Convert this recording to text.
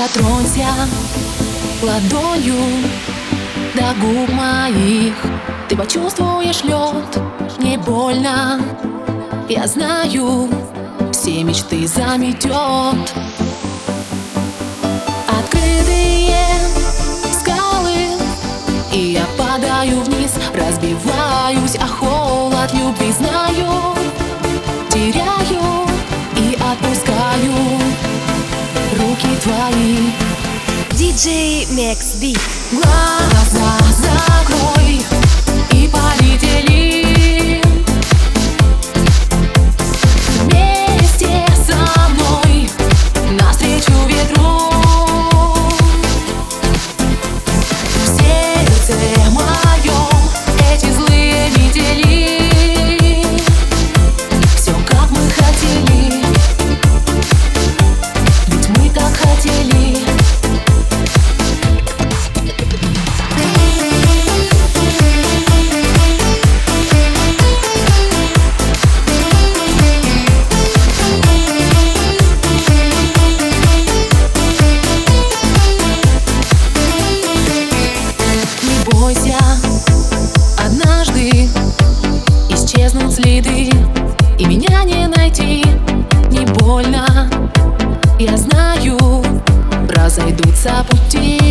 Дотронься ладонью до губ моих. Ты почувствуешь лед, не больно. Я знаю, все мечты заметет. Открытые скалы И я падаю вниз, разбиваюсь о холод любви Знаю, теряю руки твои DJ Max Beat. Глаза бойся Однажды исчезнут следы И меня не найти. Не больно saputi.